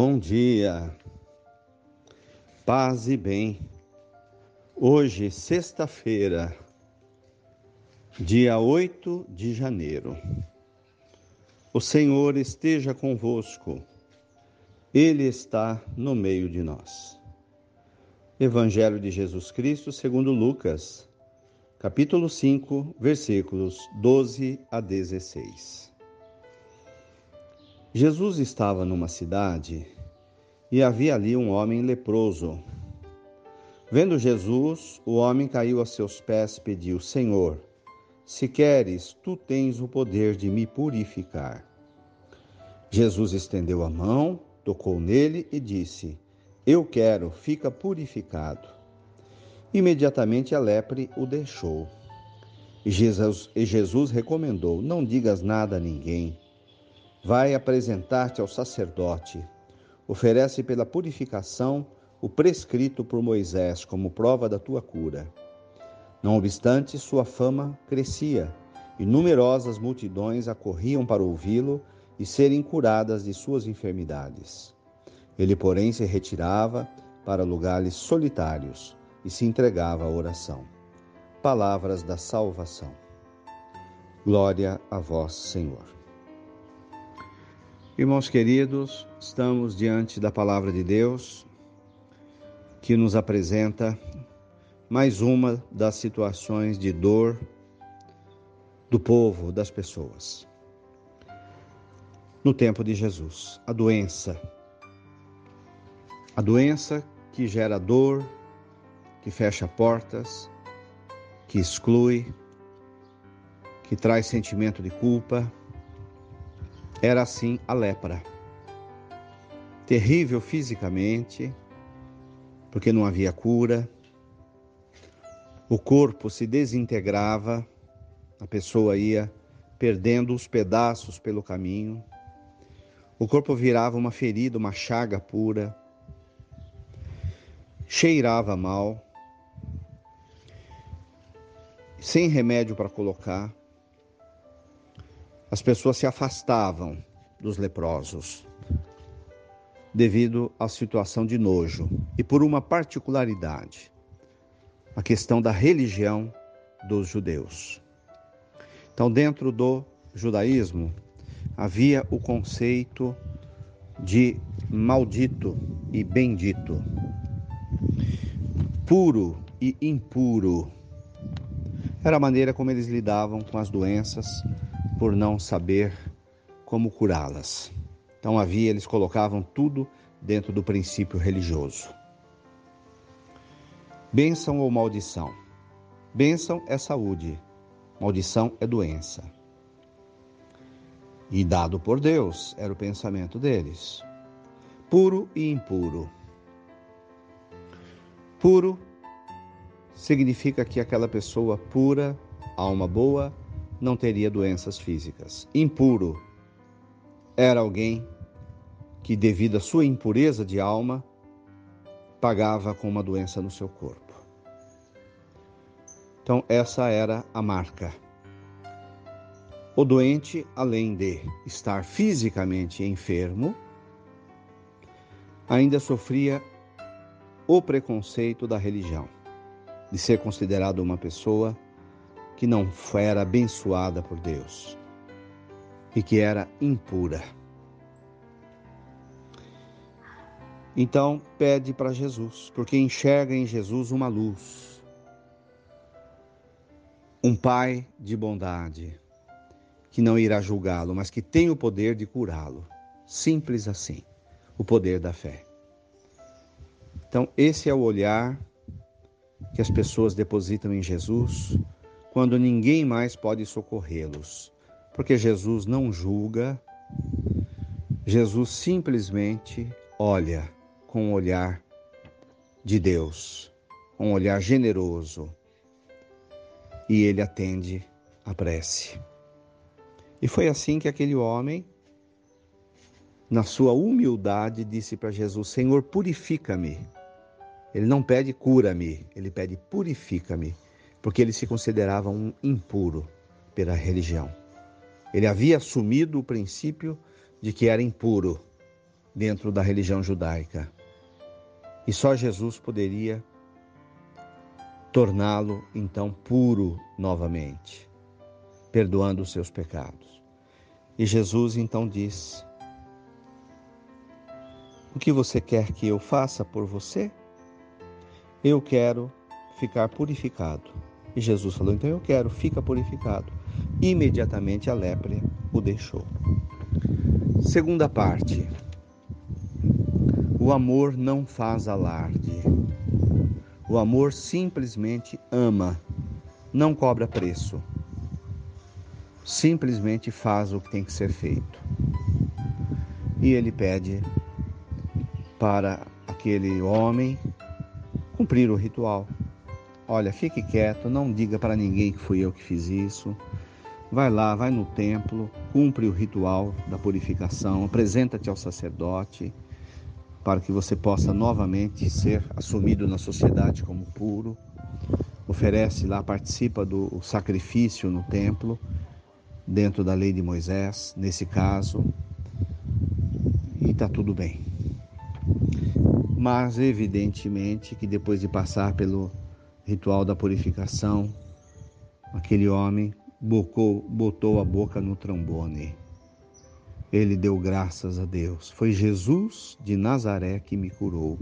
Bom dia, paz e bem. Hoje, sexta-feira, dia 8 de janeiro. O Senhor esteja convosco, Ele está no meio de nós. Evangelho de Jesus Cristo, segundo Lucas, capítulo 5, versículos 12 a 16. Jesus estava numa cidade e havia ali um homem leproso. Vendo Jesus, o homem caiu a seus pés e pediu: Senhor, se queres, tu tens o poder de me purificar. Jesus estendeu a mão, tocou nele e disse: Eu quero, fica purificado. Imediatamente a lepre o deixou. Jesus, e Jesus recomendou: Não digas nada a ninguém Vai apresentar-te ao sacerdote. Oferece pela purificação o prescrito por Moisés como prova da tua cura. Não obstante, sua fama crescia e numerosas multidões acorriam para ouvi-lo e serem curadas de suas enfermidades. Ele, porém, se retirava para lugares solitários e se entregava à oração. Palavras da salvação. Glória a vós, Senhor. Irmãos queridos, estamos diante da palavra de Deus que nos apresenta mais uma das situações de dor do povo, das pessoas. No tempo de Jesus, a doença. A doença que gera dor, que fecha portas, que exclui, que traz sentimento de culpa, era assim a lepra. Terrível fisicamente, porque não havia cura, o corpo se desintegrava, a pessoa ia perdendo os pedaços pelo caminho, o corpo virava uma ferida, uma chaga pura, cheirava mal, sem remédio para colocar, as pessoas se afastavam dos leprosos devido à situação de nojo e por uma particularidade, a questão da religião dos judeus. Então, dentro do judaísmo, havia o conceito de maldito e bendito, puro e impuro. Era a maneira como eles lidavam com as doenças por não saber como curá-las. Então havia, eles colocavam tudo dentro do princípio religioso. Bênção ou maldição? Bênção é saúde, maldição é doença. E dado por Deus, era o pensamento deles. Puro e impuro. Puro significa que aquela pessoa pura, alma boa, não teria doenças físicas. Impuro era alguém que, devido à sua impureza de alma, pagava com uma doença no seu corpo. Então, essa era a marca. O doente, além de estar fisicamente enfermo, ainda sofria o preconceito da religião, de ser considerado uma pessoa que não era abençoada por Deus e que era impura. Então pede para Jesus, porque enxerga em Jesus uma luz, um Pai de bondade, que não irá julgá-lo, mas que tem o poder de curá-lo. Simples assim, o poder da fé. Então, esse é o olhar que as pessoas depositam em Jesus quando ninguém mais pode socorrê-los, porque Jesus não julga, Jesus simplesmente olha com um olhar de Deus, um olhar generoso, e ele atende a prece. E foi assim que aquele homem, na sua humildade, disse para Jesus: Senhor, purifica-me. Ele não pede cura-me, ele pede purifica-me porque ele se considerava um impuro pela religião. Ele havia assumido o princípio de que era impuro dentro da religião judaica. E só Jesus poderia torná-lo então puro novamente, perdoando os seus pecados. E Jesus então diz: O que você quer que eu faça por você? Eu quero ficar purificado. E Jesus falou: Então eu quero, fica purificado. Imediatamente a lepra o deixou. Segunda parte. O amor não faz alarde. O amor simplesmente ama, não cobra preço. Simplesmente faz o que tem que ser feito. E ele pede para aquele homem cumprir o ritual. Olha, fique quieto, não diga para ninguém que fui eu que fiz isso. Vai lá, vai no templo, cumpre o ritual da purificação, apresenta-te ao sacerdote para que você possa novamente ser assumido na sociedade como puro. Oferece lá, participa do sacrifício no templo, dentro da lei de Moisés, nesse caso, e está tudo bem. Mas, evidentemente, que depois de passar pelo ritual da purificação, aquele homem bocou, botou a boca no trombone ele deu graças a Deus. Foi Jesus de Nazaré que me curou,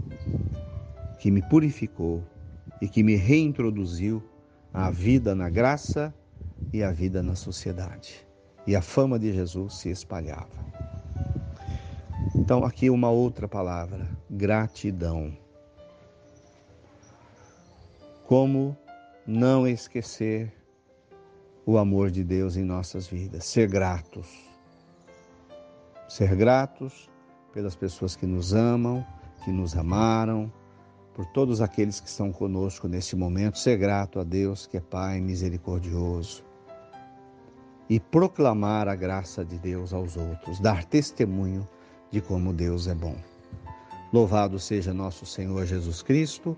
que me purificou e que me reintroduziu à vida na graça e à vida na sociedade. E a fama de Jesus se espalhava. Então, aqui uma outra palavra: gratidão. Como não esquecer o amor de Deus em nossas vidas, ser gratos. Ser gratos pelas pessoas que nos amam, que nos amaram, por todos aqueles que estão conosco neste momento, ser grato a Deus que é Pai misericordioso. E proclamar a graça de Deus aos outros, dar testemunho de como Deus é bom. Louvado seja nosso Senhor Jesus Cristo,